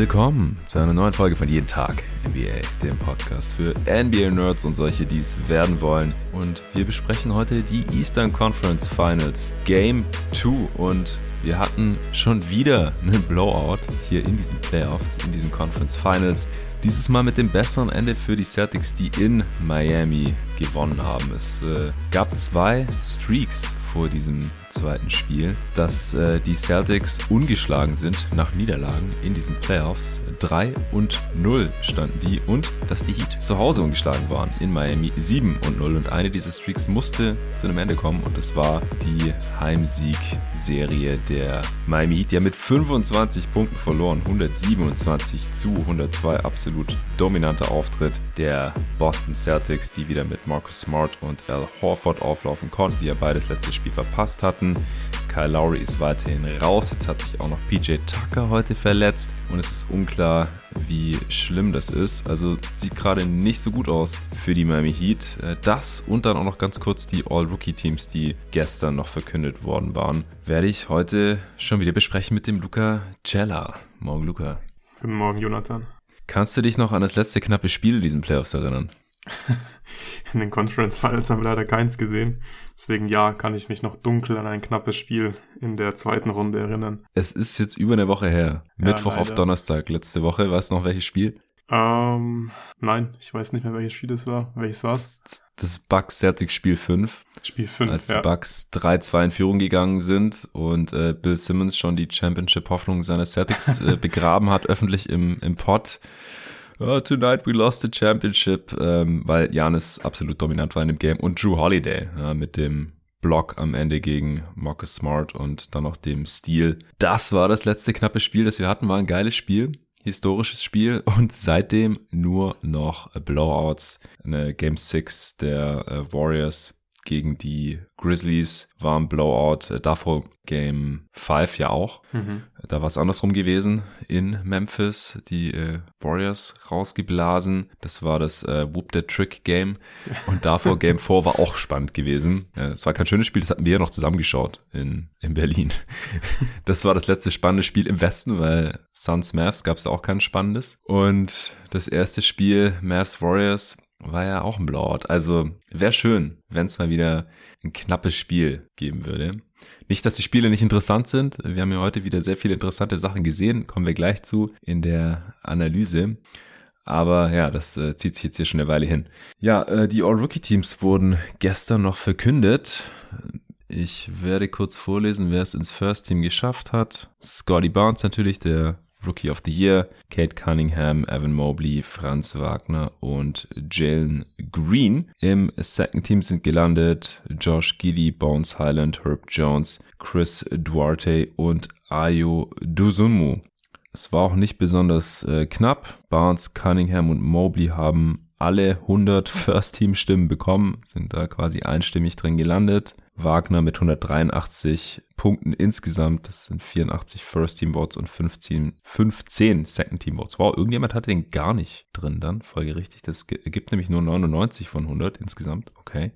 willkommen zu einer neuen Folge von Jeden Tag NBA, dem Podcast für NBA-Nerds und solche, die es werden wollen. Und wir besprechen heute die Eastern Conference Finals Game 2 und wir hatten schon wieder einen Blowout hier in diesen Playoffs, in diesen Conference Finals. Dieses Mal mit dem besseren Ende für die Celtics, die in Miami gewonnen haben. Es äh, gab zwei Streaks vor diesem zweiten Spiel, dass äh, die Celtics ungeschlagen sind nach Niederlagen in diesen Playoffs. 3 und 0 standen die und dass die Heat zu Hause ungeschlagen waren in Miami. 7 und 0 und eine dieser Streaks musste zu einem Ende kommen und es war die Heimsieg-Serie der Miami Heat. Die haben mit 25 Punkten verloren, 127 zu 102, absolut dominanter Auftritt der Boston Celtics, die wieder mit Marcus Smart und Al Horford auflaufen konnten, die ja beides letztes Spiel verpasst hatten. Kyle Lowry ist weiterhin raus. Jetzt hat sich auch noch PJ Tucker heute verletzt und es ist unklar, wie schlimm das ist. Also sieht gerade nicht so gut aus für die Miami Heat. Äh, das und dann auch noch ganz kurz die All-Rookie-Teams, die gestern noch verkündet worden waren, werde ich heute schon wieder besprechen mit dem Luca Cella. Morgen, Luca. Guten Morgen, Jonathan. Kannst du dich noch an das letzte knappe Spiel in diesen Playoffs erinnern? In den Conference Finals haben wir leider keins gesehen. Deswegen ja, kann ich mich noch dunkel an ein knappes Spiel in der zweiten Runde erinnern. Es ist jetzt über eine Woche her. Ja, Mittwoch leider. auf Donnerstag letzte Woche. Weißt du noch welches Spiel? Ähm, nein, ich weiß nicht mehr, welches Spiel es war. Welches war's? Das Bucks Celtics Spiel 5. Spiel 5, Als die ja. Bucks 3-2 in Führung gegangen sind und äh, Bill Simmons schon die Championship-Hoffnung seiner Celtics äh, begraben hat, öffentlich im, im Pod oh, tonight we lost the championship, ähm, weil Janis absolut dominant war in dem Game und Drew Holiday ja, mit dem Block am Ende gegen Marcus Smart und dann noch dem Steal. Das war das letzte knappe Spiel, das wir hatten, war ein geiles Spiel. Historisches Spiel und seitdem nur noch Blowouts. Eine Game 6 der äh, Warriors gegen die Grizzlies war ein Blowout. Äh, davor Game 5 ja auch. Mhm. Da war es andersrum gewesen in Memphis. Die äh, Warriors rausgeblasen. Das war das äh, Whoop the Trick Game. Und davor Game 4 war auch spannend gewesen. Äh, es war kein schönes Spiel, das hatten wir ja noch zusammengeschaut in, in Berlin. das war das letzte spannende Spiel im Westen, weil Suns Mavs gab es auch kein spannendes. Und das erste Spiel Mavs Warriors war ja auch ein Blowout. Also wäre schön, wenn es mal wieder ein knappes Spiel geben würde. Nicht, dass die Spiele nicht interessant sind. Wir haben ja heute wieder sehr viele interessante Sachen gesehen. Kommen wir gleich zu in der Analyse. Aber ja, das äh, zieht sich jetzt hier schon eine Weile hin. Ja, äh, die All-Rookie-Teams wurden gestern noch verkündet. Ich werde kurz vorlesen, wer es ins First Team geschafft hat. Scotty Barnes natürlich, der Rookie of the Year, Kate Cunningham, Evan Mobley, Franz Wagner und Jalen Green. Im Second Team sind gelandet Josh Giddy, Bones Highland, Herb Jones, Chris Duarte und Ayo Duzumu. Es war auch nicht besonders äh, knapp. Barnes, Cunningham und Mobley haben alle 100 First-Team-Stimmen bekommen, sind da quasi einstimmig drin gelandet. Wagner mit 183 Punkten insgesamt. Das sind 84 First Team Votes und 15, 15 Second Team Votes. Wow, irgendjemand hatte den gar nicht drin dann, folgerichtig. Das gibt nämlich nur 99 von 100 insgesamt. Okay.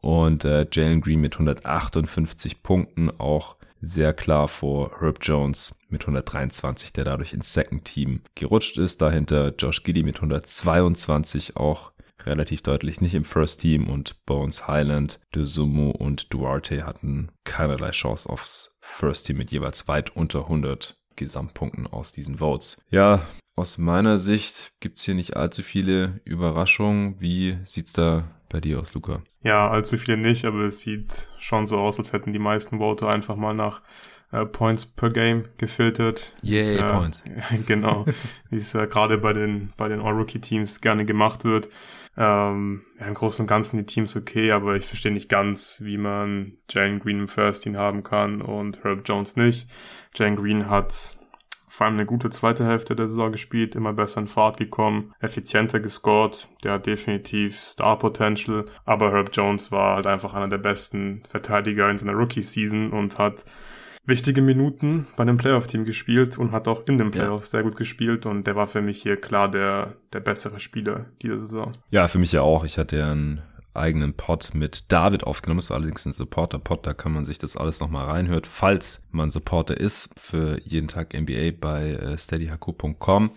Und äh, Jalen Green mit 158 Punkten auch sehr klar vor Herb Jones mit 123, der dadurch ins Second Team gerutscht ist. Dahinter Josh Giddy mit 122 auch relativ deutlich nicht im First Team und Bones Highland, DeSumo und Duarte hatten keinerlei Chance aufs First Team mit jeweils weit unter 100 Gesamtpunkten aus diesen Votes. Ja, aus meiner Sicht gibt's hier nicht allzu viele Überraschungen. Wie sieht's da bei dir aus, Luca? Ja, allzu viele nicht, aber es sieht schon so aus, als hätten die meisten Vote einfach mal nach äh, Points per Game gefiltert. Yay, äh, Points. genau, wie es äh, gerade bei den, bei den All-Rookie-Teams gerne gemacht wird. Ähm, ja, Im Großen und Ganzen die Teams okay, aber ich verstehe nicht ganz, wie man Jalen Green im First Team haben kann und Herb Jones nicht. Jalen Green hat vor allem eine gute zweite Hälfte der Saison gespielt, immer besser in Fahrt gekommen, effizienter gescored, der hat definitiv Star Potential, aber Herb Jones war halt einfach einer der besten Verteidiger in seiner Rookie Season und hat wichtige Minuten bei dem Playoff-Team gespielt und hat auch in den Playoffs ja. sehr gut gespielt und der war für mich hier klar der, der bessere Spieler dieser Saison. Ja, für mich ja auch. Ich hatte ja ein eigenen Pod mit David aufgenommen. Das war allerdings ein Supporter-Pod, da kann man sich das alles nochmal reinhören, falls man Supporter ist für jeden Tag NBA bei äh, steadyhq.com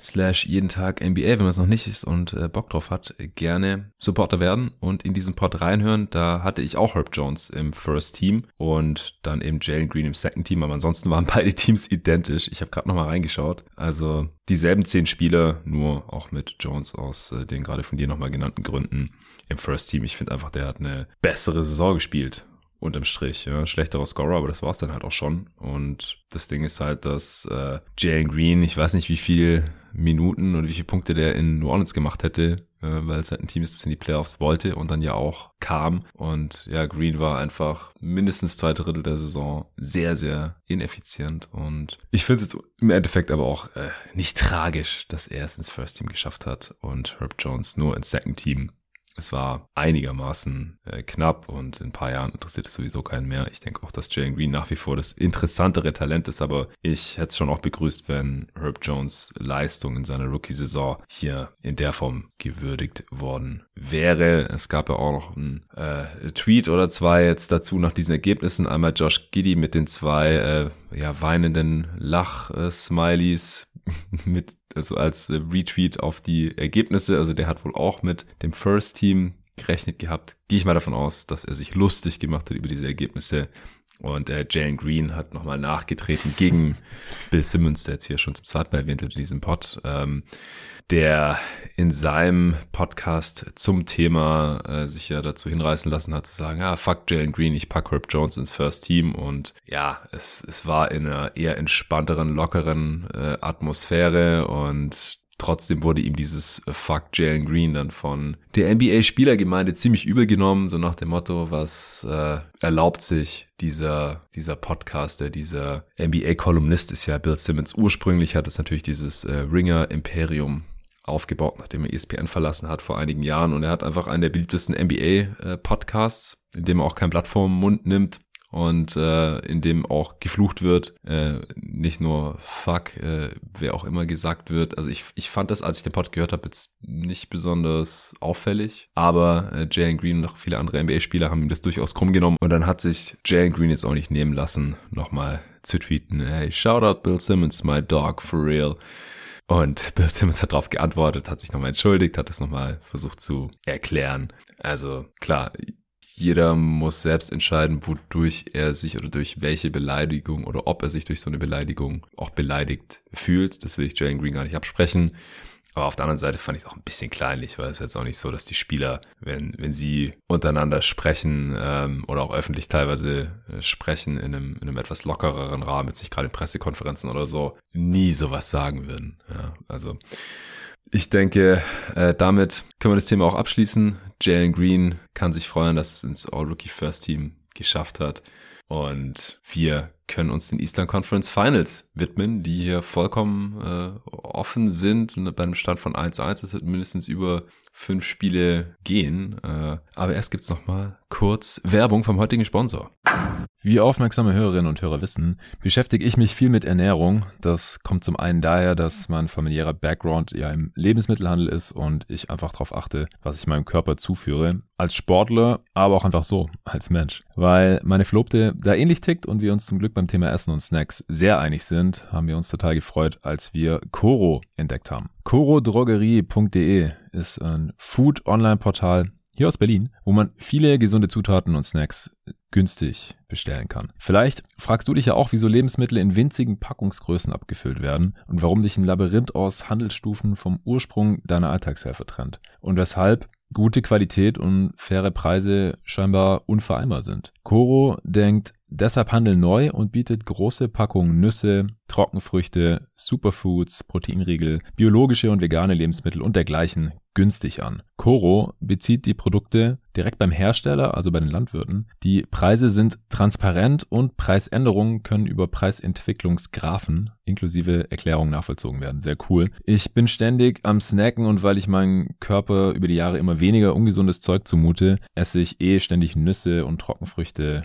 slash jeden Tag NBA, wenn man es noch nicht ist und äh, Bock drauf hat, gerne Supporter werden und in diesen Pod reinhören. Da hatte ich auch Herb Jones im First Team und dann eben Jalen Green im Second Team, aber ansonsten waren beide Teams identisch. Ich habe gerade nochmal reingeschaut. Also dieselben zehn Spieler, nur auch mit Jones aus äh, den gerade von dir nochmal genannten Gründen im First Team. Ich finde einfach, der hat eine bessere Saison gespielt unterm Strich. Ja. Schlechterer Scorer, aber das war's dann halt auch schon. Und das Ding ist halt, dass äh, Jalen Green, ich weiß nicht, wie viel Minuten und wie viele Punkte der in New Orleans gemacht hätte, äh, weil es halt ein Team ist, das in die Playoffs wollte und dann ja auch kam. Und ja, Green war einfach mindestens zwei Drittel der Saison sehr, sehr ineffizient. Und ich finde es jetzt im Endeffekt aber auch äh, nicht tragisch, dass er es ins First Team geschafft hat und Herb Jones nur ins Second Team es war einigermaßen äh, knapp und in ein paar Jahren interessiert es sowieso keinen mehr. Ich denke auch, dass Jalen Green nach wie vor das interessantere Talent ist, aber ich hätte es schon auch begrüßt, wenn Herb Jones Leistung in seiner Rookie-Saison hier in der Form gewürdigt worden wäre. Es gab ja auch noch ein äh, Tweet oder zwei jetzt dazu nach diesen Ergebnissen. Einmal Josh Giddy mit den zwei äh, ja, weinenden Lach-Smileys mit also als äh, Retweet auf die Ergebnisse. Also der hat wohl auch mit dem First Team gerechnet gehabt. Gehe ich mal davon aus, dass er sich lustig gemacht hat über diese Ergebnisse. Und äh, Jalen Green hat nochmal nachgetreten gegen Bill Simmons, der jetzt hier schon zum zweiten Mal erwähnt wird in diesem Pod. Ähm, der in seinem Podcast zum Thema äh, sich ja dazu hinreißen lassen hat zu sagen, ah, fuck Jalen Green, ich pack Herb Jones ins First Team und ja, es, es war in einer eher entspannteren, lockeren äh, Atmosphäre und trotzdem wurde ihm dieses Fuck Jalen Green dann von der NBA-Spielergemeinde ziemlich übel genommen, so nach dem Motto, was äh, erlaubt sich dieser, dieser Podcaster, dieser NBA-Kolumnist ist ja Bill Simmons. Ursprünglich hat es natürlich dieses äh, Ringer-Imperium aufgebaut, nachdem er ESPN verlassen hat vor einigen Jahren. Und er hat einfach einen der beliebtesten NBA-Podcasts, in dem er auch kein Blatt vorm Mund nimmt und äh, in dem auch geflucht wird, äh, nicht nur fuck, äh, wer auch immer gesagt wird. Also ich, ich fand das, als ich den Pod gehört habe, jetzt nicht besonders auffällig, aber äh, Jalen Green und noch viele andere NBA-Spieler haben ihm das durchaus krumm genommen und dann hat sich Jalen Green jetzt auch nicht nehmen lassen, nochmal zu tweeten, hey, shout out Bill Simmons, my dog, for real. Und Bill Simmons hat darauf geantwortet, hat sich nochmal entschuldigt, hat es nochmal versucht zu erklären. Also klar, jeder muss selbst entscheiden, wodurch er sich oder durch welche Beleidigung oder ob er sich durch so eine Beleidigung auch beleidigt fühlt. Das will ich Jalen Green gar nicht absprechen. Aber auf der anderen Seite fand ich es auch ein bisschen kleinlich, weil es jetzt auch nicht so, dass die Spieler, wenn, wenn sie untereinander sprechen ähm, oder auch öffentlich teilweise äh, sprechen in einem, in einem etwas lockereren Rahmen, jetzt nicht gerade in Pressekonferenzen oder so, nie sowas sagen würden. Ja, also ich denke, äh, damit können wir das Thema auch abschließen. Jalen Green kann sich freuen, dass es ins All-Rookie First Team geschafft hat. Und wir können uns den Eastern Conference Finals widmen, die hier vollkommen äh, offen sind und bei einem Stand von 1-1. Es wird mindestens über fünf Spiele gehen. Äh, aber erst gibt's noch mal kurz Werbung vom heutigen Sponsor. Wie aufmerksame Hörerinnen und Hörer wissen, beschäftige ich mich viel mit Ernährung. Das kommt zum einen daher, dass mein familiärer Background ja im Lebensmittelhandel ist und ich einfach darauf achte, was ich meinem Körper zuführe. Als Sportler, aber auch einfach so, als Mensch. Weil meine Verlobte da ähnlich tickt und wir uns zum Glück beim Thema Essen und Snacks sehr einig sind, haben wir uns total gefreut, als wir Coro entdeckt haben. corodrogerie.de ist ein Food-Online-Portal, hier aus Berlin, wo man viele gesunde Zutaten und Snacks günstig bestellen kann. Vielleicht fragst du dich ja auch, wieso Lebensmittel in winzigen Packungsgrößen abgefüllt werden und warum dich ein Labyrinth aus Handelsstufen vom Ursprung deiner Alltagshelfer trennt und weshalb gute Qualität und faire Preise scheinbar unvereinbar sind. Coro denkt deshalb Handel neu und bietet große Packungen Nüsse, Trockenfrüchte, Superfoods, Proteinriegel, biologische und vegane Lebensmittel und dergleichen günstig an. Coro bezieht die Produkte direkt beim Hersteller, also bei den Landwirten. Die Preise sind transparent und Preisänderungen können über Preisentwicklungsgraphen inklusive Erklärungen nachvollzogen werden. Sehr cool. Ich bin ständig am Snacken und weil ich meinen Körper über die Jahre immer weniger ungesundes Zeug zumute, esse ich eh ständig Nüsse und Trockenfrüchte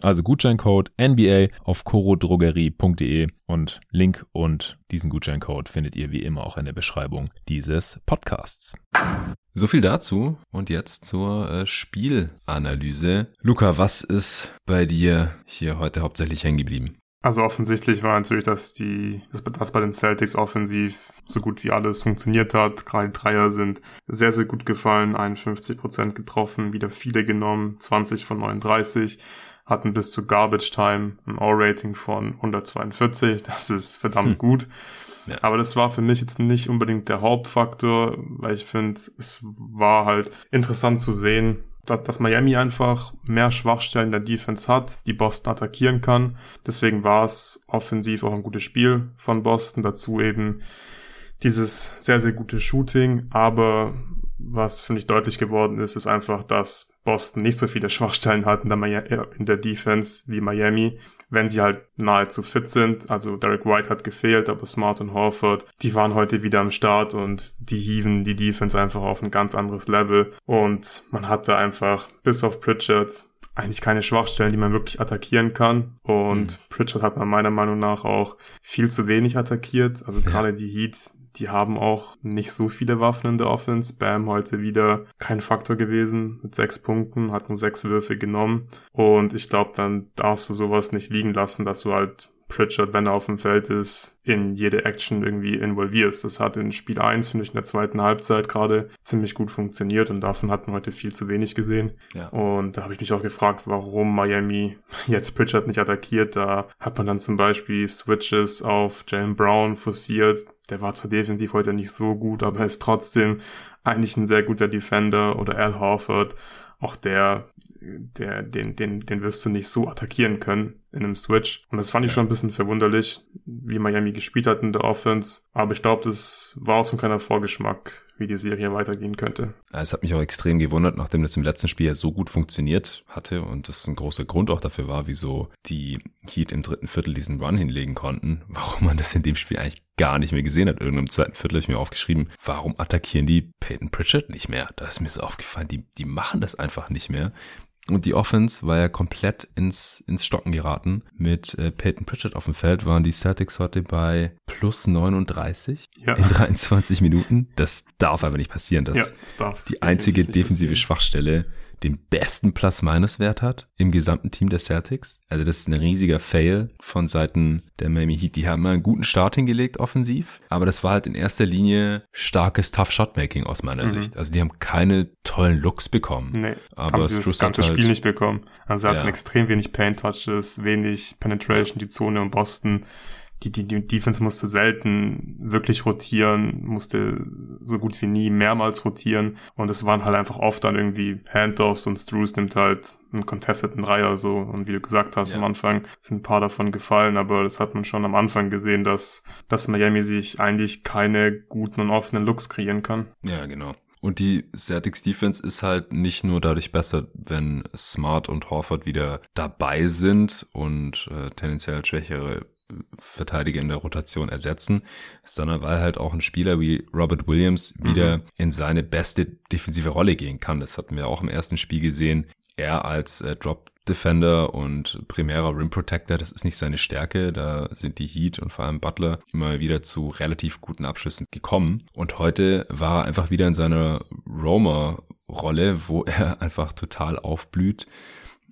Also Gutscheincode NBA auf corodrogerie.de und Link und diesen Gutscheincode findet ihr wie immer auch in der Beschreibung dieses Podcasts. So viel dazu und jetzt zur äh, Spielanalyse. Luca, was ist bei dir hier heute hauptsächlich hängen geblieben? Also offensichtlich war natürlich, dass die, dass bei den Celtics offensiv so gut wie alles funktioniert hat. Gerade die Dreier sind sehr, sehr gut gefallen. 51 Prozent getroffen, wieder viele genommen, 20 von 39 hatten bis zu Garbage Time ein All-Rating von 142. Das ist verdammt hm. gut. Ja. Aber das war für mich jetzt nicht unbedingt der Hauptfaktor, weil ich finde, es war halt interessant zu sehen, dass, dass Miami einfach mehr Schwachstellen der Defense hat, die Boston attackieren kann. Deswegen war es offensiv auch ein gutes Spiel von Boston. Dazu eben dieses sehr, sehr gute Shooting. Aber was, finde ich, deutlich geworden ist, ist einfach, dass Boston nicht so viele Schwachstellen hatten in der Defense wie Miami, wenn sie halt nahezu fit sind. Also Derek White hat gefehlt, aber Smart und Horford, die waren heute wieder am Start und die hieven die Defense einfach auf ein ganz anderes Level. Und man hatte einfach bis auf Pritchard eigentlich keine Schwachstellen, die man wirklich attackieren kann. Und mhm. Pritchard hat man meiner Meinung nach auch viel zu wenig attackiert. Also ja. gerade die Heat, die haben auch nicht so viele Waffen in der Offense. Bam heute wieder kein Faktor gewesen mit sechs Punkten, hat nur sechs Würfe genommen. Und ich glaube, dann darfst du sowas nicht liegen lassen, dass du halt Pritchard, wenn er auf dem Feld ist, in jede Action irgendwie involvierst. Das hat in Spiel 1, finde ich, in der zweiten Halbzeit gerade ziemlich gut funktioniert und davon hat man heute viel zu wenig gesehen. Ja. Und da habe ich mich auch gefragt, warum Miami jetzt Pritchard nicht attackiert. Da hat man dann zum Beispiel Switches auf Jalen Brown forciert, der war zwar defensiv heute nicht so gut, aber ist trotzdem eigentlich ein sehr guter Defender oder Al Horford. Auch der, der, den, den, den wirst du nicht so attackieren können in einem Switch. Und das fand ich schon ein bisschen verwunderlich, wie Miami gespielt hat in der Offense. Aber ich glaube, das war auch so ein kleiner Vorgeschmack wie die Serie weitergehen könnte. Es hat mich auch extrem gewundert, nachdem das im letzten Spiel ja so gut funktioniert hatte und das ein großer Grund auch dafür war, wieso die Heat im dritten Viertel diesen Run hinlegen konnten, warum man das in dem Spiel eigentlich gar nicht mehr gesehen hat. Irgendeinem zweiten Viertel habe ich mir aufgeschrieben, warum attackieren die Peyton Pritchard nicht mehr? Da ist mir so aufgefallen, die, die machen das einfach nicht mehr. Und die Offense war ja komplett ins, ins Stocken geraten. Mit äh, Peyton Pritchard auf dem Feld waren die Celtics heute bei plus 39 ja. in 23 Minuten. Das darf aber nicht passieren. Das, ja, das darf die einzige defensive Schwachstelle den besten Plus-Minus-Wert hat im gesamten Team der Celtics. Also das ist ein riesiger Fail von Seiten der Miami Heat. Die haben mal einen guten Start hingelegt offensiv, aber das war halt in erster Linie starkes Tough-Shot-Making aus meiner mhm. Sicht. Also die haben keine tollen Looks bekommen. Nee, aber haben sie das ganze halt, Spiel nicht bekommen. Also sie hatten ja. extrem wenig Paint-Touches, wenig Penetration, die Zone in Boston die, die, die Defense musste selten wirklich rotieren, musste so gut wie nie mehrmals rotieren und es waren halt einfach oft dann irgendwie Handoffs und Struce nimmt halt einen contesteten Dreier so und wie du gesagt hast, ja. am Anfang sind ein paar davon gefallen, aber das hat man schon am Anfang gesehen, dass, dass Miami sich eigentlich keine guten und offenen Looks kreieren kann. Ja, genau. Und die Celtics Defense ist halt nicht nur dadurch besser, wenn Smart und Horford wieder dabei sind und äh, tendenziell schwächere Verteidiger in der Rotation ersetzen, sondern weil halt auch ein Spieler wie Robert Williams wieder mhm. in seine beste defensive Rolle gehen kann. Das hatten wir auch im ersten Spiel gesehen. Er als äh, Drop Defender und primärer Rim Protector, das ist nicht seine Stärke. Da sind die Heat und vor allem Butler immer wieder zu relativ guten Abschlüssen gekommen. Und heute war er einfach wieder in seiner Roamer-Rolle, wo er einfach total aufblüht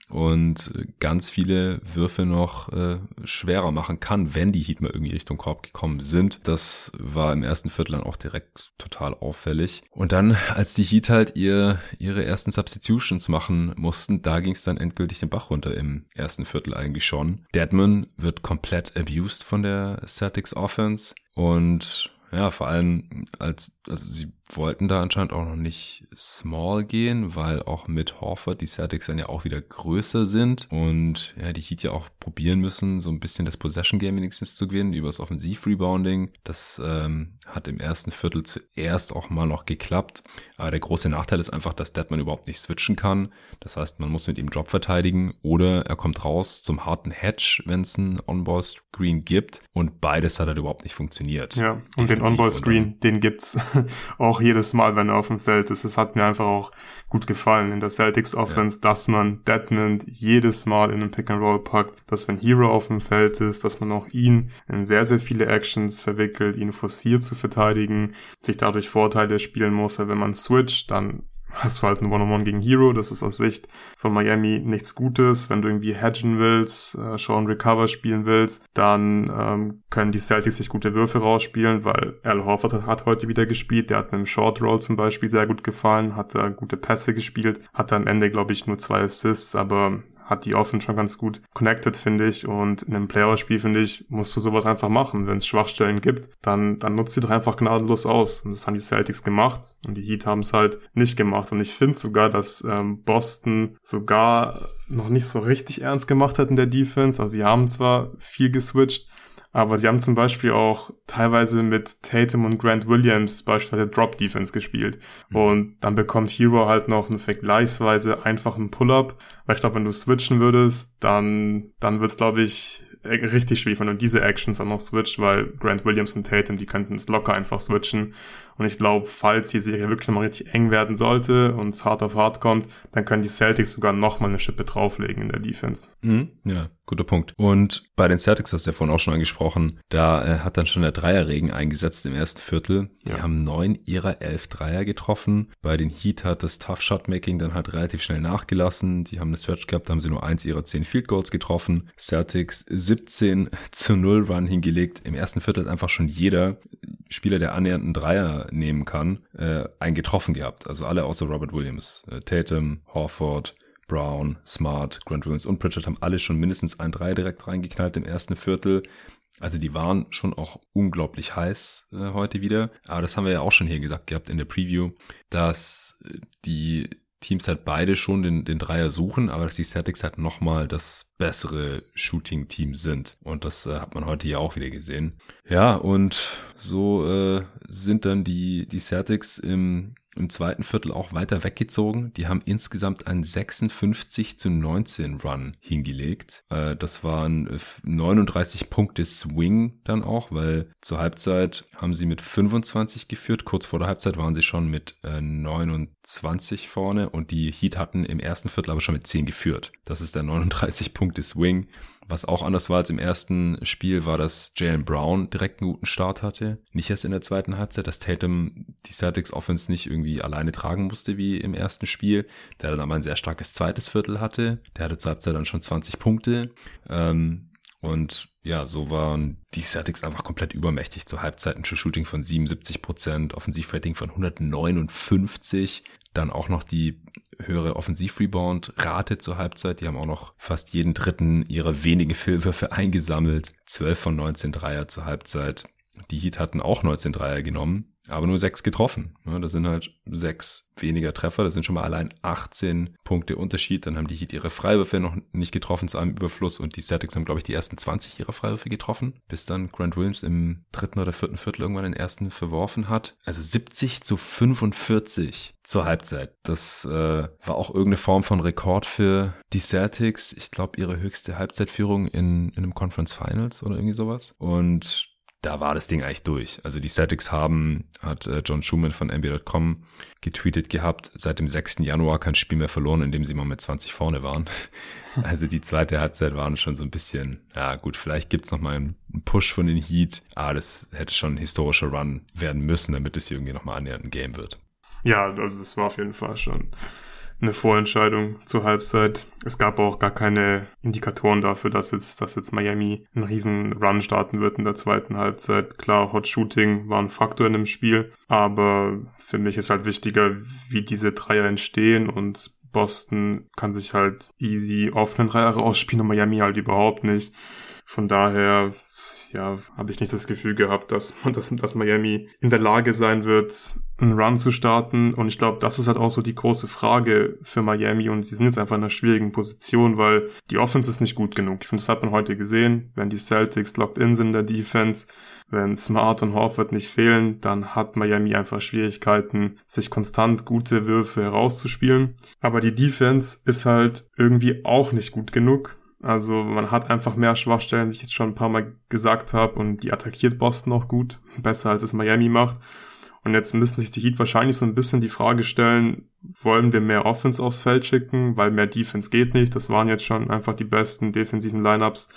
und ganz viele Würfe noch äh, schwerer machen kann, wenn die Heat mal irgendwie Richtung Korb gekommen sind. Das war im ersten Viertel dann auch direkt total auffällig. Und dann, als die Heat halt ihr, ihre ersten Substitutions machen mussten, da ging es dann endgültig den Bach runter im ersten Viertel eigentlich schon. Deadman wird komplett abused von der Celtics Offense und ja, vor allem als, also sie wollten da anscheinend auch noch nicht small gehen, weil auch mit Horford die Celtics dann ja auch wieder größer sind und ja, die Heat ja auch probieren müssen, so ein bisschen das Possession Game wenigstens zu gewinnen übers Offensiv-Rebounding. Das ähm, hat im ersten Viertel zuerst auch mal noch geklappt, aber der große Nachteil ist einfach, dass Deadman überhaupt nicht switchen kann. Das heißt, man muss mit ihm Drop verteidigen oder er kommt raus zum harten Hedge, wenn es einen On-Ball-Screen gibt und beides hat halt überhaupt nicht funktioniert. Ja, und den On-Ball-Screen, den gibt's auch auch jedes Mal, wenn er auf dem Feld ist. Es hat mir einfach auch gut gefallen in der Celtics Offense, ja. dass man Deadman jedes Mal in den Pick and Roll packt, dass wenn Hero auf dem Feld ist, dass man auch ihn in sehr, sehr viele Actions verwickelt, ihn forciert zu verteidigen, sich dadurch Vorteile spielen muss, weil wenn man switcht, dann hast du halt ein One-on-One gegen Hero. Das ist aus Sicht von Miami nichts Gutes. Wenn du irgendwie hedgen willst, äh, Sean Recover spielen willst, dann ähm, können die Celtics sich gute Würfe rausspielen, weil Al Horford hat heute wieder gespielt. Der hat mit dem Short Roll zum Beispiel sehr gut gefallen, hat da gute Pässe gespielt, hatte am Ende, glaube ich, nur zwei Assists, aber hat die Offen schon ganz gut connected, finde ich. Und in einem Playoff-Spiel, finde ich, musst du sowas einfach machen. Wenn es Schwachstellen gibt, dann, dann nutzt die doch einfach gnadenlos aus. Und das haben die Celtics gemacht. Und die Heat haben es halt nicht gemacht. Und ich finde sogar, dass ähm, Boston sogar noch nicht so richtig ernst gemacht hat in der Defense. Also sie haben zwar viel geswitcht, aber sie haben zum Beispiel auch teilweise mit Tatum und Grant Williams beispielsweise Drop Defense gespielt. Mhm. Und dann bekommt Hero halt noch einen vergleichsweise einfachen Pull-up. Weil ich glaube, wenn du switchen würdest, dann, dann wird's, glaube ich, richtig schwierig, wenn du diese Actions dann noch switcht, weil Grant Williams und Tatum, die könnten es locker einfach switchen. Und ich glaube, falls die Serie wirklich nochmal richtig eng werden sollte und es hart auf hart kommt, dann können die Celtics sogar nochmal eine Schippe drauflegen in der Defense. Mhm, ja, guter Punkt. Und bei den Celtics hast du ja vorhin auch schon angesprochen, da äh, hat dann schon der Dreierregen eingesetzt im ersten Viertel. Die ja. haben neun ihrer elf Dreier getroffen. Bei den Heat hat das Tough Shot Making dann halt relativ schnell nachgelassen. Die haben eine Stretch gehabt, da haben sie nur eins ihrer zehn Field Goals getroffen. Celtics 17 zu 0 Run hingelegt. Im ersten Viertel hat einfach schon jeder Spieler, der annähernd einen Dreier nehmen kann, äh, einen getroffen gehabt. Also alle außer Robert Williams. Äh, Tatum, Horford, Brown, Smart, Grant Williams und Pritchard haben alle schon mindestens ein Dreier direkt reingeknallt im ersten Viertel. Also die waren schon auch unglaublich heiß äh, heute wieder. Aber das haben wir ja auch schon hier gesagt gehabt in der Preview, dass die Teams halt beide schon den, den Dreier suchen, aber dass die Celtics halt nochmal das bessere Shooting-Team sind. Und das äh, hat man heute ja auch wieder gesehen. Ja, und so äh, sind dann die, die Celtics im im zweiten Viertel auch weiter weggezogen. Die haben insgesamt einen 56 zu 19 Run hingelegt. Äh, das waren 39 Punkte Swing dann auch, weil zur Halbzeit haben sie mit 25 geführt. Kurz vor der Halbzeit waren sie schon mit 29 äh, vorne und die Heat hatten im ersten Viertel aber schon mit 10 geführt. Das ist der 39 Punkte Swing. Was auch anders war als im ersten Spiel, war, dass Jalen Brown direkt einen guten Start hatte. Nicht erst in der zweiten Halbzeit, dass Tatum die Celtics Offense nicht irgendwie alleine tragen musste wie im ersten Spiel. Der dann aber ein sehr starkes zweites Viertel hatte. Der hatte zur Halbzeit dann schon 20 Punkte. Ähm, und ja, so waren die Celtics einfach komplett übermächtig zur Halbzeit. Ein Shooting von 77 Prozent, Offensivrating von 159. Dann auch noch die höhere Offensiv-Rebound-Rate zur Halbzeit. Die haben auch noch fast jeden dritten ihrer wenigen Fehlwürfe eingesammelt. 12 von 19 Dreier zur Halbzeit. Die Heat hatten auch 19 Dreier genommen aber nur sechs getroffen. Das sind halt sechs weniger Treffer. Das sind schon mal allein 18 Punkte Unterschied. Dann haben die Heat ihre Freiwürfe noch nicht getroffen zu einem Überfluss und die Celtics haben, glaube ich, die ersten 20 ihrer Freiwürfe getroffen, bis dann Grant Williams im dritten oder vierten Viertel irgendwann den ersten verworfen hat. Also 70 zu 45 zur Halbzeit. Das äh, war auch irgendeine Form von Rekord für die Celtics. Ich glaube, ihre höchste Halbzeitführung in, in einem Conference Finals oder irgendwie sowas. Und da war das Ding eigentlich durch. Also die Celtics haben, hat äh, John Schumann von NBA.com getweetet gehabt, seit dem 6. Januar kein Spiel mehr verloren, in dem sie mal mit 20 vorne waren. Also die zweite Halbzeit waren schon so ein bisschen, ja gut, vielleicht gibt's noch mal einen Push von den Heat, aber das hätte schon ein historischer Run werden müssen, damit es irgendwie noch mal annähernd ein Game wird. Ja, also das war auf jeden Fall schon eine Vorentscheidung zur Halbzeit. Es gab auch gar keine Indikatoren dafür, dass jetzt, dass jetzt Miami einen riesen Run starten wird in der zweiten Halbzeit. Klar, Hot Shooting war ein Faktor in dem Spiel, aber für mich ist halt wichtiger, wie diese Dreier entstehen und Boston kann sich halt easy offenen Dreier ausspielen und Miami halt überhaupt nicht. Von daher ja, habe ich nicht das Gefühl gehabt, dass, dass, dass Miami in der Lage sein wird, einen Run zu starten. Und ich glaube, das ist halt auch so die große Frage für Miami. Und sie sind jetzt einfach in einer schwierigen Position, weil die Offense ist nicht gut genug. Ich finde, das hat man heute gesehen. Wenn die Celtics locked in sind in der Defense, wenn Smart und Horford nicht fehlen, dann hat Miami einfach Schwierigkeiten, sich konstant gute Würfe herauszuspielen. Aber die Defense ist halt irgendwie auch nicht gut genug. Also man hat einfach mehr Schwachstellen, wie ich jetzt schon ein paar Mal gesagt habe, und die attackiert Boston auch gut, besser als es Miami macht. Und jetzt müssen sich die Heat wahrscheinlich so ein bisschen die Frage stellen, wollen wir mehr Offense aufs Feld schicken, weil mehr Defense geht nicht. Das waren jetzt schon einfach die besten defensiven Lineups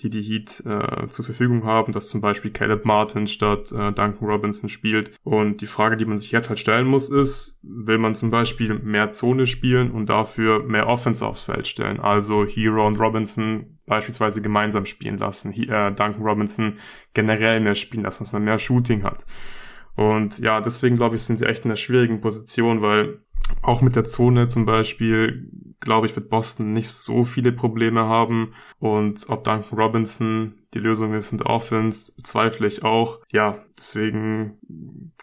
die die Heat äh, zur Verfügung haben, dass zum Beispiel Caleb Martin statt äh, Duncan Robinson spielt. Und die Frage, die man sich jetzt halt stellen muss, ist, will man zum Beispiel mehr Zone spielen und dafür mehr Offense aufs Feld stellen? Also Hero und Robinson beispielsweise gemeinsam spielen lassen, He äh, Duncan Robinson generell mehr spielen lassen, dass man mehr Shooting hat. Und ja, deswegen glaube ich, sind sie echt in einer schwierigen Position, weil auch mit der Zone zum Beispiel, glaube ich, wird Boston nicht so viele Probleme haben. Und ob Duncan Robinson die Lösung ist in der Offense, bezweifle ich auch. Ja, deswegen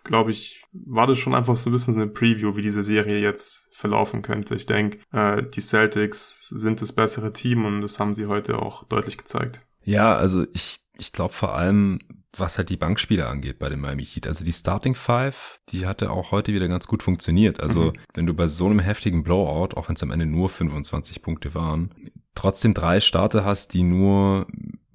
glaube ich, war das schon einfach so ein bisschen so eine Preview, wie diese Serie jetzt verlaufen könnte. Ich denke, äh, die Celtics sind das bessere Team und das haben sie heute auch deutlich gezeigt. Ja, also ich, ich glaube vor allem, was halt die Bankspieler angeht bei den Miami Heat. Also die Starting Five, die hatte auch heute wieder ganz gut funktioniert. Also mhm. wenn du bei so einem heftigen Blowout, auch wenn es am Ende nur 25 Punkte waren, trotzdem drei Starter hast, die nur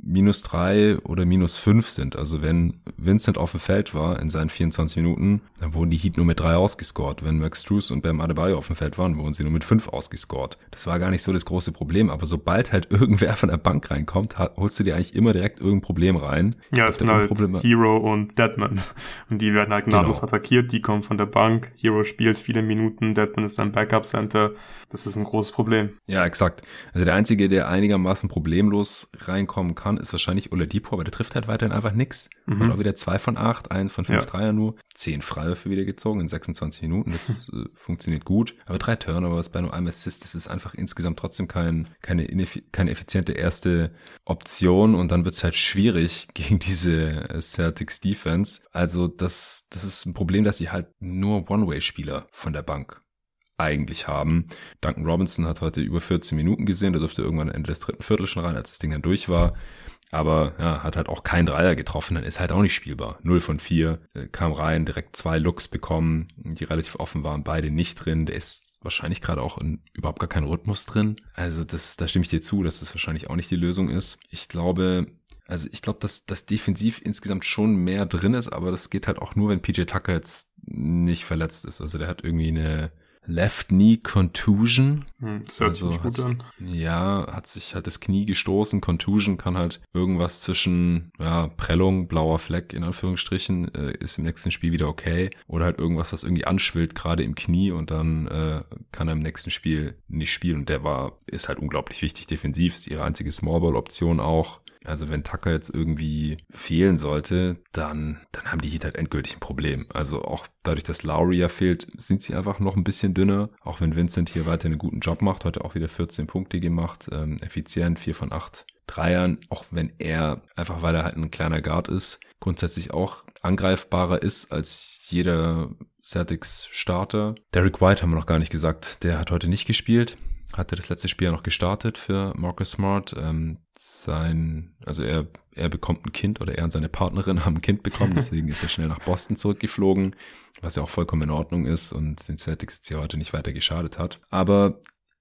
minus drei oder minus fünf sind. Also wenn Vincent auf dem Feld war in seinen 24 Minuten, dann wurden die Heat nur mit drei ausgescored. Wenn Max Struess und Bam Adebayo auf dem Feld waren, wurden sie nur mit fünf ausgescored. Das war gar nicht so das große Problem. Aber sobald halt irgendwer von der Bank reinkommt, holst du dir eigentlich immer direkt irgendein Problem rein. Ja, es sind halt Problem Hero und Deadman. Und die werden halt gnadenlos genau. attackiert. Die kommen von der Bank. Hero spielt viele Minuten. Deadman ist ein Backup Center. Das ist ein großes Problem. Ja, exakt. Also der Einzige, der einigermaßen problemlos reinkommen kann, ist wahrscheinlich Oladipo, aber der trifft halt weiterhin einfach nix. Mhm. Und auch wieder zwei von acht, einen von fünf ja. Dreier nur, zehn Freiwürfe wieder gezogen in 26 Minuten. Das äh, funktioniert gut. Aber drei Turnovers bei nur einem Assist, das ist einfach insgesamt trotzdem kein, keine, keine effiziente erste Option. Und dann wird's halt schwierig gegen diese Celtics Defense. Also das, das ist ein Problem, dass sie halt nur One-Way-Spieler von der Bank eigentlich haben. Duncan Robinson hat heute über 14 Minuten gesehen, der dürfte irgendwann Ende des dritten Viertels schon rein, als das Ding dann durch war. Aber ja, hat halt auch kein Dreier getroffen, dann ist halt auch nicht spielbar. Null von vier, äh, kam rein, direkt zwei Looks bekommen, die relativ offen waren, beide nicht drin. Der ist wahrscheinlich gerade auch in überhaupt gar keinen Rhythmus drin. Also das, da stimme ich dir zu, dass das wahrscheinlich auch nicht die Lösung ist. Ich glaube, also ich glaube, dass das defensiv insgesamt schon mehr drin ist, aber das geht halt auch nur, wenn PJ Tucker jetzt nicht verletzt ist. Also der hat irgendwie eine Left Knee Contusion. Hm, das hört also sich gut an. Ja, hat sich halt das Knie gestoßen. Contusion kann halt irgendwas zwischen ja, Prellung, blauer Fleck in Anführungsstrichen, äh, ist im nächsten Spiel wieder okay. Oder halt irgendwas, was irgendwie anschwillt, gerade im Knie und dann äh, kann er im nächsten Spiel nicht spielen. Und der war, ist halt unglaublich wichtig defensiv, ist ihre einzige Smallball-Option auch. Also wenn Tucker jetzt irgendwie fehlen sollte, dann, dann haben die Heat halt endgültig ein Problem. Also auch dadurch, dass Lowry ja fehlt, sind sie einfach noch ein bisschen dünner. Auch wenn Vincent hier weiter einen guten Job macht, heute auch wieder 14 Punkte gemacht, ähm, effizient, 4 von 8 Dreiern, auch wenn er einfach, weil er halt ein kleiner Guard ist, grundsätzlich auch angreifbarer ist als jeder Celtics Starter. Derek White haben wir noch gar nicht gesagt, der hat heute nicht gespielt hatte das letzte Spiel ja noch gestartet für Marcus Smart. Ähm, sein, also er, er bekommt ein Kind oder er und seine Partnerin haben ein Kind bekommen, deswegen ist er schnell nach Boston zurückgeflogen, was ja auch vollkommen in Ordnung ist und den Celtics jetzt hier heute nicht weiter geschadet hat. Aber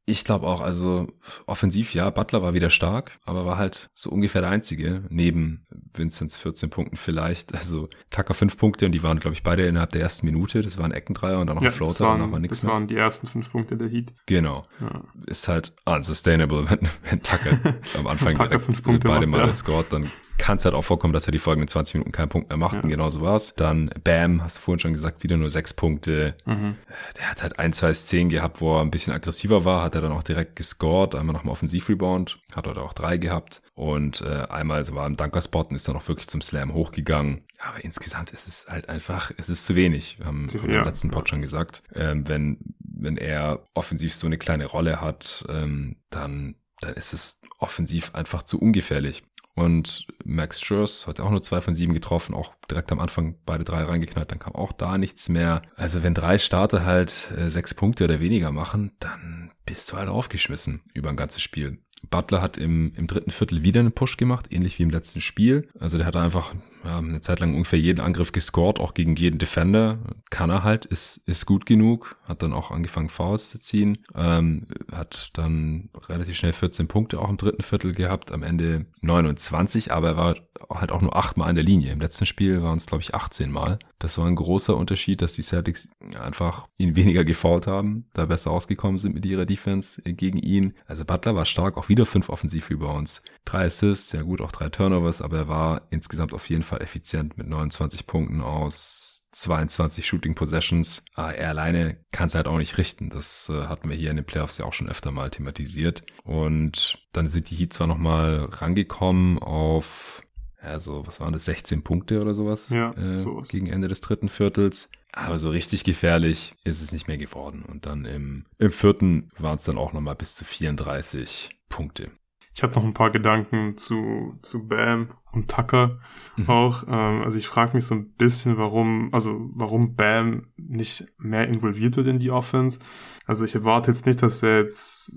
Ich glaube auch, also offensiv ja, Butler war wieder stark, aber war halt so ungefähr der Einzige, neben Vincents 14 Punkten vielleicht. Also Tucker 5 Punkte und die waren, glaube ich, beide innerhalb der ersten Minute. Das war ein Eckendreier und dann noch ja, ein Floater, waren, danach war nichts. Das mehr. waren die ersten 5 Punkte der Heat. Genau. Ja. Ist halt unsustainable, wenn, wenn Tucker am Anfang Tucker fünf Punkte beide macht, Mal ja. scored, dann kann es halt auch vorkommen, dass er die folgenden 20 Minuten keinen Punkt mehr macht. Ja. Und genau so war's. Dann Bam, hast du vorhin schon gesagt, wieder nur sechs Punkte. Mhm. Der hat halt ein, zwei Szenen gehabt, wo er ein bisschen aggressiver war, hat er dann auch direkt gescored, einmal nochmal Offensiv-Rebound, hat er auch drei gehabt. Und äh, einmal so war im Dunkerspot und ist dann auch wirklich zum Slam hochgegangen. Aber insgesamt ist es halt einfach, es ist zu wenig. Wir haben ja, im letzten Pod schon gesagt, ähm, wenn, wenn er offensiv so eine kleine Rolle hat, ähm, dann, dann ist es offensiv einfach zu ungefährlich. Und Max Scherz hat auch nur zwei von sieben getroffen, auch direkt am Anfang beide drei reingeknallt, dann kam auch da nichts mehr. Also wenn drei Starter halt äh, sechs Punkte oder weniger machen, dann bist du halt aufgeschmissen über ein ganzes Spiel. Butler hat im, im dritten Viertel wieder einen Push gemacht, ähnlich wie im letzten Spiel. Also der hat einfach ja, eine Zeit lang ungefähr jeden Angriff gescored, auch gegen jeden Defender. Kann er halt, ist, ist gut genug. Hat dann auch angefangen, Fouls zu ziehen. Ähm, hat dann relativ schnell 14 Punkte auch im dritten Viertel gehabt. Am Ende 29, aber er war halt auch nur achtmal an der Linie. Im letzten Spiel waren es, glaube ich, 18 Mal. Das war ein großer Unterschied, dass die Celtics einfach ihn weniger gefault haben, da besser ausgekommen sind mit ihrer Defense gegen ihn. Also Butler war stark, auch wieder fünf Offensiv-Rebounds. Drei Assists, ja gut, auch drei Turnovers, aber er war insgesamt auf jeden Fall effizient mit 29 Punkten aus 22 Shooting Possessions. Aber er alleine kann es halt auch nicht richten. Das äh, hatten wir hier in den Playoffs ja auch schon öfter mal thematisiert. Und dann sind die Heat zwar nochmal rangekommen auf, also was waren das, 16 Punkte oder sowas, ja, äh, sowas. gegen Ende des dritten Viertels. Aber so richtig gefährlich ist es nicht mehr geworden. Und dann im, im vierten waren es dann auch nochmal bis zu 34 Punkte. Ich habe noch ein paar Gedanken zu, zu Bam und Tucker mhm. auch. Ähm, also ich frage mich so ein bisschen, warum, also warum Bam nicht mehr involviert wird in die Offense. Also ich erwarte jetzt nicht, dass er jetzt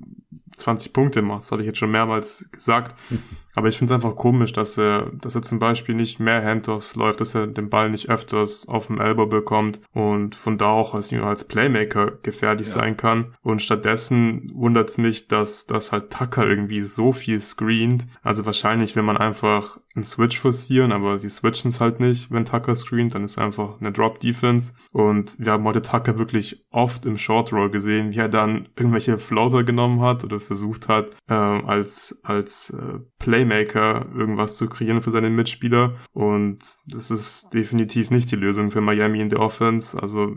20 Punkte macht. Das habe ich jetzt schon mehrmals gesagt. Aber ich finde es einfach komisch, dass er, dass er zum Beispiel nicht mehr Handoffs läuft, dass er den Ball nicht öfters auf dem Elbow bekommt und von da auch als, als Playmaker gefährlich ja. sein kann. Und stattdessen wundert es mich, dass, dass halt Tucker irgendwie so viel screent. Also wahrscheinlich, wenn man einfach einen Switch forcieren, aber sie switchen es halt nicht, wenn Tucker screent, dann ist einfach eine Drop Defense. Und wir haben heute Tucker wirklich oft im Short Roll gesehen, wie er dann irgendwelche Floater genommen hat oder versucht hat, äh, als, als äh, Playmaker irgendwas zu kreieren für seine Mitspieler. Und das ist definitiv nicht die Lösung für Miami in der Offense. Also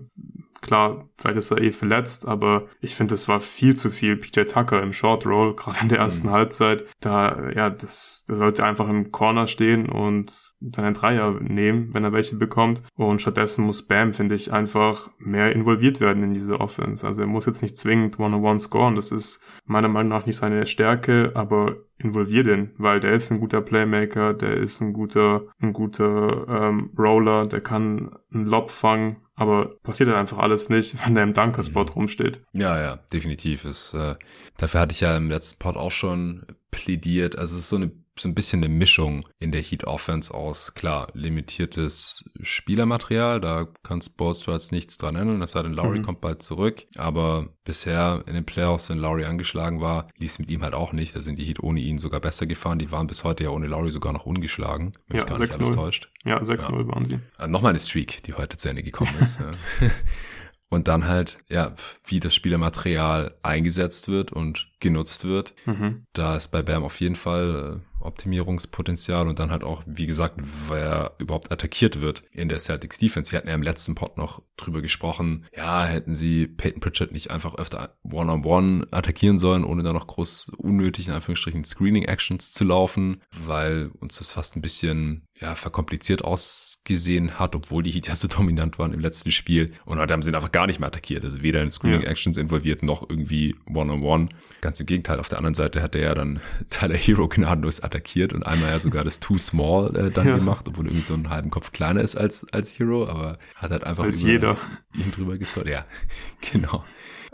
Klar, vielleicht ist er eh verletzt, aber ich finde, es war viel zu viel PJ Tucker im Short Roll, gerade in der ersten mhm. Halbzeit. Da, ja, das, der sollte einfach im Corner stehen und seine Dreier nehmen, wenn er welche bekommt. Und stattdessen muss Bam, finde ich, einfach mehr involviert werden in diese Offense. Also er muss jetzt nicht zwingend One-on-One scoren. Das ist meiner Meinung nach nicht seine Stärke, aber involviert ihn, weil der ist ein guter Playmaker, der ist ein guter, ein guter ähm, Roller, der kann einen Lob fangen, aber passiert halt einfach alles nicht, wenn der im Dunkerspot mhm. rumsteht. Ja, ja, definitiv. Ist, äh, dafür hatte ich ja im letzten Pod auch schon plädiert. Also es ist so eine so ein bisschen eine Mischung in der Heat Offense aus, klar, limitiertes Spielermaterial, da kann Spolstra jetzt nichts dran ändern, es sei denn, Lowry mhm. kommt bald zurück, aber bisher in den Playoffs, wenn Lowry angeschlagen war, lief mit ihm halt auch nicht, da sind die Heat ohne ihn sogar besser gefahren, die waren bis heute ja ohne Lowry sogar noch ungeschlagen, wenn ja, mich gar nicht alles täuscht. Ja, 6-0 ja. waren sie. Äh, Nochmal eine Streak, die heute zu Ende gekommen ist. und dann halt, ja, wie das Spielermaterial eingesetzt wird und genutzt wird. Mhm. Da ist bei Bam auf jeden Fall äh, Optimierungspotenzial und dann halt auch, wie gesagt, wer überhaupt attackiert wird in der Celtics Defense. Wir hatten ja im letzten Pod noch drüber gesprochen, ja, hätten sie Peyton Pritchard nicht einfach öfter One-on-One -on -one attackieren sollen, ohne da noch groß unnötig in Anführungsstrichen Screening-Actions zu laufen, weil uns das fast ein bisschen ja, verkompliziert ausgesehen hat, obwohl die Heat ja so dominant waren im letzten Spiel. Und heute haben sie ihn einfach gar nicht mehr attackiert. Also weder in Screening-Actions involviert, noch irgendwie One-on-One. -on -one. Ganz im Gegenteil, auf der anderen Seite hat er ja dann Tyler Hero gnadenlos attackiert und einmal ja sogar das Too Small äh, dann ja. gemacht, obwohl irgendwie so einen halben Kopf kleiner ist als, als Hero, aber hat halt einfach als über jeder. ihn drüber gescored. Ja, genau.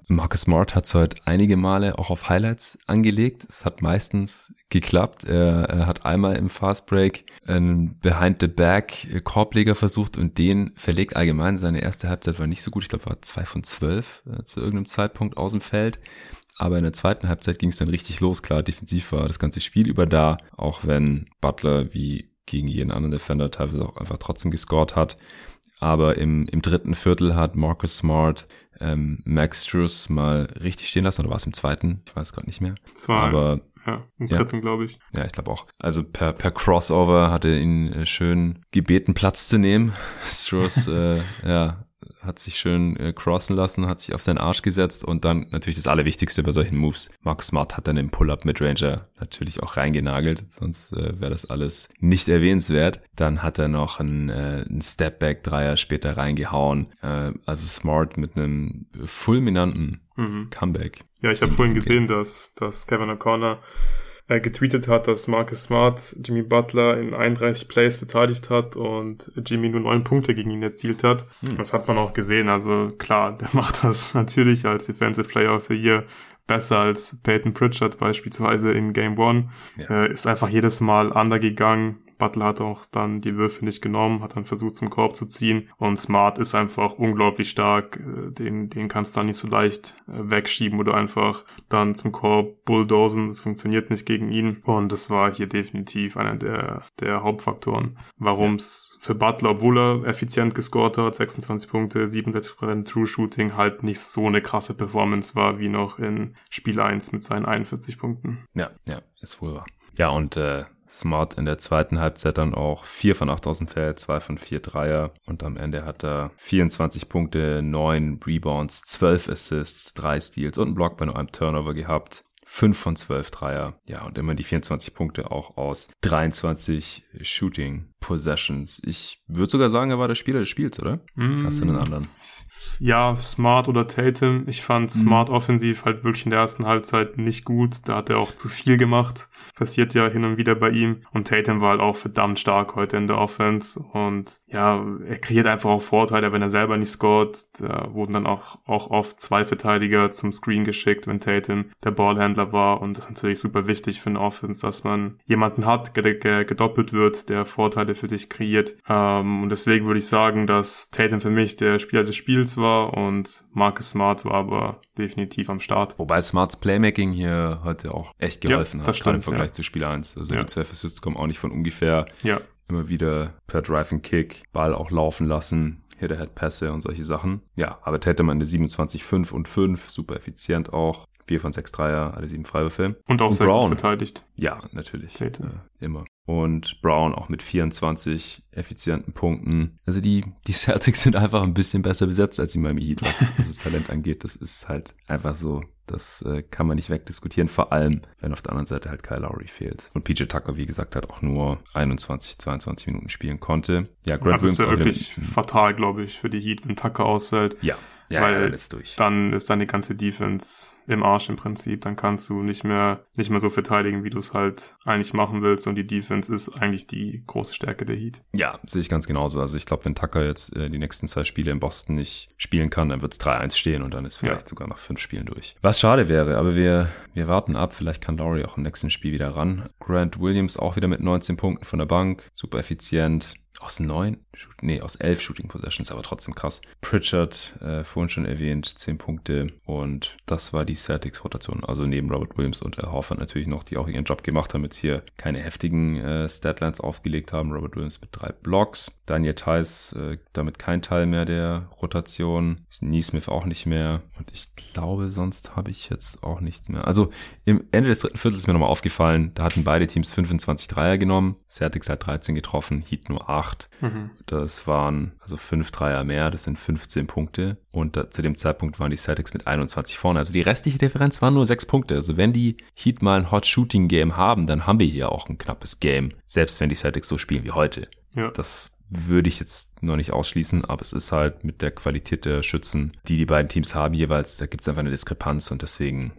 Marcus Smart hat es heute einige Male auch auf Highlights angelegt. Es hat meistens geklappt. Er, er hat einmal im Fast Break einen Behind-the-Back Korbleger versucht und den verlegt allgemein. Seine erste Halbzeit war nicht so gut. Ich glaube, war zwei von zwölf äh, zu irgendeinem Zeitpunkt aus dem Feld. Aber in der zweiten Halbzeit ging es dann richtig los. Klar, defensiv war das ganze Spiel über da, auch wenn Butler wie gegen jeden anderen Defender teilweise auch einfach trotzdem gescored hat. Aber im, im dritten Viertel hat Marcus Smart ähm, Max Struss mal richtig stehen lassen. Oder war es im zweiten? Ich weiß gerade nicht mehr. Zwei. Aber ja, im dritten, ja. glaube ich. Ja, ich glaube auch. Also per, per Crossover hat er ihn äh, schön gebeten, Platz zu nehmen. Struss, äh, ja, hat sich schön äh, crossen lassen, hat sich auf seinen Arsch gesetzt und dann natürlich das Allerwichtigste bei solchen Moves. Marcus Smart hat dann den Pull-Up mit Ranger natürlich auch reingenagelt, sonst äh, wäre das alles nicht erwähnenswert. Dann hat er noch einen, äh, einen Stepback-Dreier später reingehauen. Äh, also Smart mit einem fulminanten mhm. Comeback. Ja, ich habe vorhin gesehen, dass, dass Kevin O'Connor äh, getweetet hat, dass Marcus Smart Jimmy Butler in 31 Plays verteidigt hat und Jimmy nur neun Punkte gegen ihn erzielt hat. Hm. Das hat man auch gesehen. Also klar, der macht das natürlich als Defensive Player of the Year besser als Peyton Pritchard beispielsweise in Game One. Ja. Äh, ist einfach jedes Mal undergegangen, Butler hat auch dann die Würfe nicht genommen, hat dann versucht zum Korb zu ziehen und Smart ist einfach unglaublich stark, äh, den, den kannst du dann nicht so leicht äh, wegschieben oder einfach dann zum Korb bulldozen, das funktioniert nicht gegen ihn und das war hier definitiv einer der, der Hauptfaktoren, warum es für Butler, obwohl er effizient gescored hat, 26 Punkte, 67% True Shooting, halt nicht so eine krasse Performance war wie noch in Spiel 1 mit seinen 41 Punkten. Ja, ja, ist wohl wahr. Ja, und äh, Smart in der zweiten Halbzeit dann auch 4 von 8 aus dem Feld, 2 von 4 Dreier und am Ende hat er 24 Punkte, 9 Rebounds, 12 Assists, 3 Steals und einen Block bei nur einem Turnover gehabt. 5 von 12 Dreier. Ja, und immer die 24 Punkte auch aus 23 Shooting Possessions. Ich würde sogar sagen, er war der Spieler des Spiels, oder? Mm. Hast du einen anderen? Ja, Smart oder Tatum. Ich fand mhm. Smart offensiv halt wirklich in der ersten Halbzeit nicht gut. Da hat er auch zu viel gemacht. Passiert ja hin und wieder bei ihm. Und Tatum war halt auch verdammt stark heute in der Offense. Und ja, er kreiert einfach auch Vorteile, wenn er selber nicht scored. Da wurden dann auch, auch oft zwei Verteidiger zum Screen geschickt, wenn Tatum der Ballhändler war. Und das ist natürlich super wichtig für eine Offense, dass man jemanden hat, der gedoppelt wird, der Vorteile für dich kreiert. Ähm, und deswegen würde ich sagen, dass Tatum für mich der Spieler des Spiels war war und Marcus Smart war aber definitiv am Start. Wobei Smarts Playmaking hier heute auch echt geholfen ja, hat, stimmt, im Vergleich ja. zu Spiel 1. Also ja. die 12 Assists kommen auch nicht von ungefähr. Ja. Immer wieder per Drive and Kick, Ball auch laufen lassen, Hit-Ahead-Pässe und solche Sachen. Ja, aber Tatum eine 27, 5 und 5, super effizient auch. 4 von 6 Dreier, alle 7 Freiwürfe. Und auch und sehr Brown. gut verteidigt. Ja, natürlich. Äh, immer und Brown auch mit 24 effizienten Punkten. Also die, die Celtics sind einfach ein bisschen besser besetzt als die Miami Heat, was, was das Talent angeht. Das ist halt einfach so. Das äh, kann man nicht wegdiskutieren, vor allem, wenn auf der anderen Seite halt Kyle Lowry fehlt. Und PJ Tucker, wie gesagt, hat auch nur 21, 22 Minuten spielen konnte. Ja, Grant Das ist ja wirklich fatal, glaube ich, für die Heat, wenn Tucker ausfällt. Ja, ja, weil ja, dann ist durch. Dann ist deine ganze Defense im Arsch im Prinzip. Dann kannst du nicht mehr, nicht mehr so verteidigen, wie du es halt eigentlich machen willst. Und die Defense ist eigentlich die große Stärke der Heat. Ja, sehe ich ganz genauso. Also ich glaube, wenn Tucker jetzt äh, die nächsten zwei Spiele in Boston nicht spielen kann, dann wird es 3-1 stehen und dann ist vielleicht ja. sogar noch fünf Spielen durch. Was schade wäre, aber wir, wir warten ab. Vielleicht kann Laurie auch im nächsten Spiel wieder ran. Grant Williams auch wieder mit 19 Punkten von der Bank. Super effizient. Aus neun? Nee, aus elf Shooting Possessions, aber trotzdem krass. Pritchard, äh, vorhin schon erwähnt, zehn Punkte. Und das war die Celtics-Rotation. Also neben Robert Williams und Al Horford natürlich noch, die auch ihren Job gemacht haben, jetzt hier keine heftigen äh, Statlines aufgelegt haben. Robert Williams mit drei Blocks. Daniel Theiss, äh, damit kein Teil mehr der Rotation. Neesmith auch nicht mehr. Und ich glaube, sonst habe ich jetzt auch nichts mehr. Also im Ende des dritten Viertels ist mir nochmal aufgefallen, da hatten beide Teams 25 Dreier genommen. Celtics hat 13 getroffen, Heat nur 8. Mhm. Das waren also 5 Dreier mehr, das sind 15 Punkte. Und da, zu dem Zeitpunkt waren die Celtics mit 21 vorne. Also die restliche Differenz waren nur 6 Punkte. Also wenn die Heat mal ein Hot Shooting Game haben, dann haben wir hier auch ein knappes Game. Selbst wenn die Celtics so spielen wie heute. Ja. Das würde ich jetzt noch nicht ausschließen, aber es ist halt mit der Qualität der Schützen, die die beiden Teams haben jeweils, da gibt es einfach eine Diskrepanz und deswegen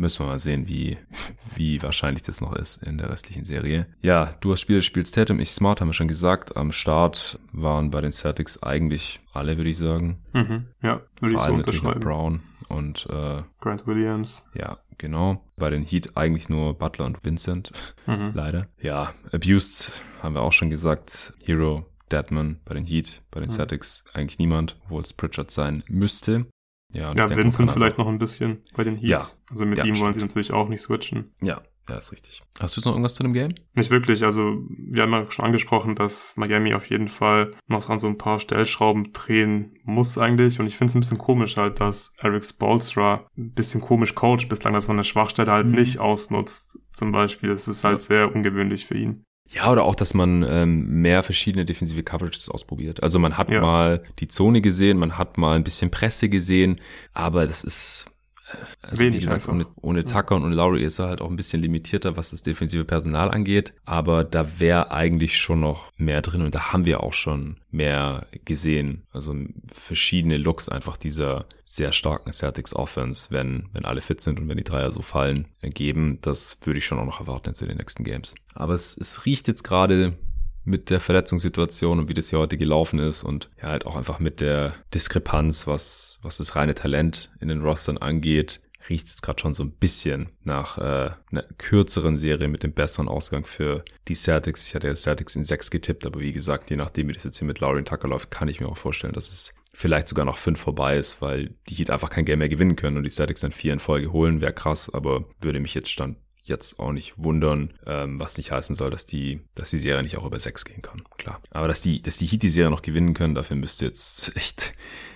müssen wir mal sehen, wie, wie wahrscheinlich das noch ist in der restlichen Serie. Ja, du hast Spiele, spielst Tatum, ich Smart, haben wir schon gesagt. Am Start waren bei den Celtics eigentlich alle, würde ich sagen. Mhm, ja, würde ich so unterschreiben. Brown und äh, Grant Williams. Ja, genau. Bei den Heat eigentlich nur Butler und Vincent, mhm. leider. Ja, Abused haben wir auch schon gesagt. Hero, Deadman bei den Heat, bei den mhm. Celtics eigentlich niemand, obwohl es Pritchard sein müsste. Ja, ja Vincent vielleicht noch ein bisschen bei den Heat. Ja. Also mit ja, ihm wollen sie natürlich auch nicht switchen. Ja, ja, ist richtig. Hast du noch irgendwas zu dem Game? Nicht wirklich. Also, wir haben ja schon angesprochen, dass Miami auf jeden Fall noch an so ein paar Stellschrauben drehen muss eigentlich. Und ich finde es ein bisschen komisch halt, dass Eric Spolstra ein bisschen komisch coacht bislang, dass man eine Schwachstelle halt mhm. nicht ausnutzt. Zum Beispiel. Das ist halt sehr ungewöhnlich für ihn. Ja, oder auch, dass man ähm, mehr verschiedene defensive Coverages ausprobiert. Also man hat ja. mal die Zone gesehen, man hat mal ein bisschen Presse gesehen, aber das ist also Wenig wie gesagt, ohne, ohne Tucker und ohne Lowry ist er halt auch ein bisschen limitierter, was das defensive Personal angeht. Aber da wäre eigentlich schon noch mehr drin und da haben wir auch schon mehr gesehen. Also verschiedene Looks einfach dieser sehr starken Celtics Offense, wenn, wenn alle fit sind und wenn die Dreier so fallen, ergeben. Das würde ich schon auch noch erwarten jetzt in den nächsten Games. Aber es, es riecht jetzt gerade mit der Verletzungssituation und wie das hier heute gelaufen ist und ja halt auch einfach mit der Diskrepanz, was, was das reine Talent in den Rostern angeht, riecht es gerade schon so ein bisschen nach äh, einer kürzeren Serie mit dem besseren Ausgang für die Celtics. Ich hatte ja Celtics in sechs getippt, aber wie gesagt, je nachdem, wie das jetzt hier mit Lauren Tucker läuft, kann ich mir auch vorstellen, dass es vielleicht sogar noch fünf vorbei ist, weil die Heat einfach kein Game mehr gewinnen können und die Celtics dann vier in Folge holen, wäre krass, aber würde mich jetzt stand jetzt auch nicht wundern, ähm, was nicht heißen soll, dass die, dass die Serie nicht auch über sechs gehen kann. Klar. Aber dass die, dass die Heat die Serie noch gewinnen können, dafür müsste jetzt echt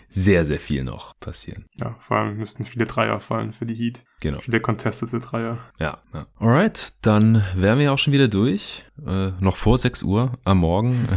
sehr, sehr viel noch passieren. Ja, vor allem müssten viele Dreier fallen für die Heat. Genau. Viele contestete Dreier. Ja, ja. Alright, dann wären wir auch schon wieder durch. Äh, noch vor 6 Uhr am Morgen.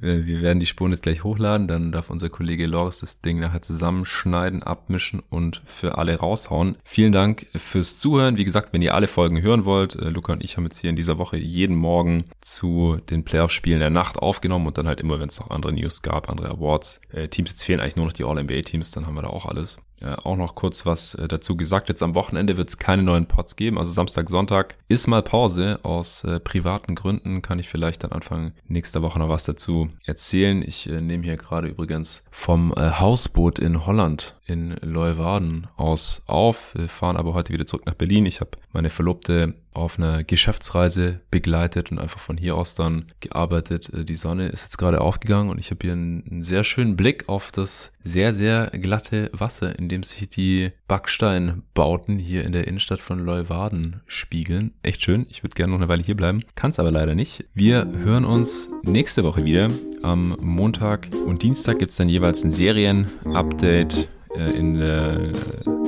Äh, wir werden die Spuren jetzt gleich hochladen, dann darf unser Kollege Loris das Ding nachher zusammenschneiden, abmischen und für alle raushauen. Vielen Dank fürs Zuhören. Wie gesagt, wenn ihr alle Folgen hören wollt, äh, Luca und ich haben jetzt hier in dieser Woche jeden Morgen zu den Playoff-Spielen der Nacht aufgenommen und dann halt immer, wenn es noch andere News gab, andere Awards. Äh, Teams, jetzt fehlen eigentlich nur noch die All-NBA-Teams, dann haben wir da auch alles. Auch noch kurz was dazu gesagt. Jetzt am Wochenende wird es keine neuen Pods geben. Also Samstag, Sonntag ist mal Pause. Aus privaten Gründen kann ich vielleicht dann Anfang nächster Woche noch was dazu erzählen. Ich äh, nehme hier gerade übrigens vom äh, Hausboot in Holland in Leuwarden aus auf. Wir fahren aber heute wieder zurück nach Berlin. Ich habe meine Verlobte auf einer Geschäftsreise begleitet und einfach von hier aus dann gearbeitet. Äh, die Sonne ist jetzt gerade aufgegangen und ich habe hier einen, einen, sehr schönen Blick auf das sehr, sehr glatte Wasser, in dem sich die Backsteinbauten hier in der Innenstadt von Leuwarden spiegeln. Echt schön. Ich würde gerne noch eine Weile hier bleiben. Kann es aber leider nicht. Wir hören uns nächste Woche wieder. Am Montag und Dienstag gibt es dann jeweils ein Serien-Update in der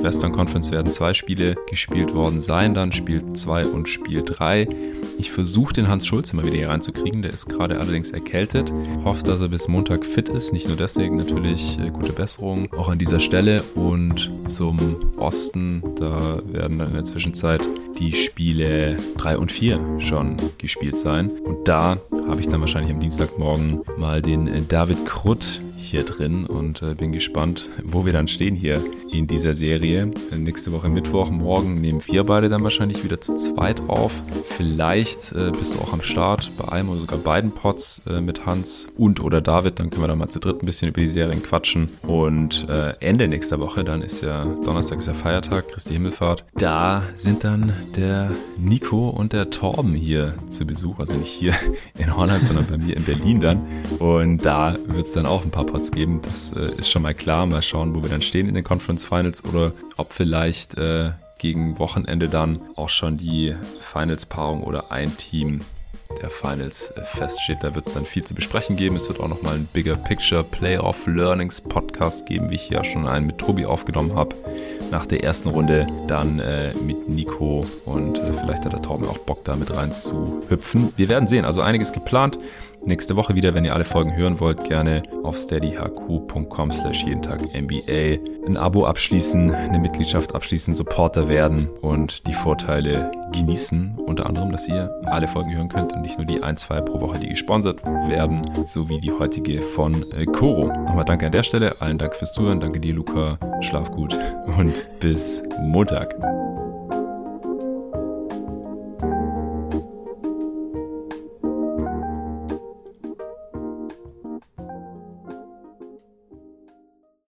Western Conference werden zwei Spiele gespielt worden sein, dann Spiel 2 und Spiel 3. Ich versuche den Hans Schulz immer wieder hier reinzukriegen, der ist gerade allerdings erkältet. Hofft, dass er bis Montag fit ist, nicht nur deswegen natürlich äh, gute Besserung auch an dieser Stelle. Und zum Osten, da werden dann in der Zwischenzeit die Spiele 3 und 4 schon gespielt sein. Und da habe ich dann wahrscheinlich am Dienstagmorgen mal den äh, David Krutt hier drin und äh, bin gespannt, wo wir dann stehen hier in dieser Serie. Nächste Woche Mittwoch, morgen nehmen wir beide dann wahrscheinlich wieder zu zweit auf. Vielleicht äh, bist du auch am Start bei einem oder sogar beiden Pots äh, mit Hans und oder David. Dann können wir dann mal zu dritt ein bisschen über die Serien quatschen. Und Ende nächster Woche, dann ist ja Donnerstag ist ja Feiertag, Christi Himmelfahrt. Da sind dann der Nico und der Torben hier zu Besuch. Also nicht hier in Holland, sondern bei mir in Berlin dann. Und da wird es dann auch ein paar Pots geben. Das äh, ist schon mal klar. Mal schauen, wo wir dann stehen in den Conference Finals oder ob vielleicht äh, gegen Wochenende dann auch schon die Finals-Paarung oder ein Team der Finals äh, feststeht. Da wird es dann viel zu besprechen geben. Es wird auch nochmal ein Bigger Picture Playoff Learnings Podcast geben, wie ich ja schon einen mit Tobi aufgenommen habe. Nach der ersten Runde dann äh, mit Nico und äh, vielleicht hat der Torben auch Bock da mit rein zu hüpfen. Wir werden sehen. Also einiges geplant nächste Woche wieder. Wenn ihr alle Folgen hören wollt, gerne auf steadyhq.com slash jeden Tag NBA ein Abo abschließen, eine Mitgliedschaft abschließen, Supporter werden und die Vorteile genießen. Unter anderem, dass ihr alle Folgen hören könnt und nicht nur die ein, zwei pro Woche, die gesponsert werden, sowie die heutige von äh, Koro. Nochmal danke an der Stelle. Allen Dank fürs Zuhören. Danke dir, Luca. Schlaf gut und bis Montag.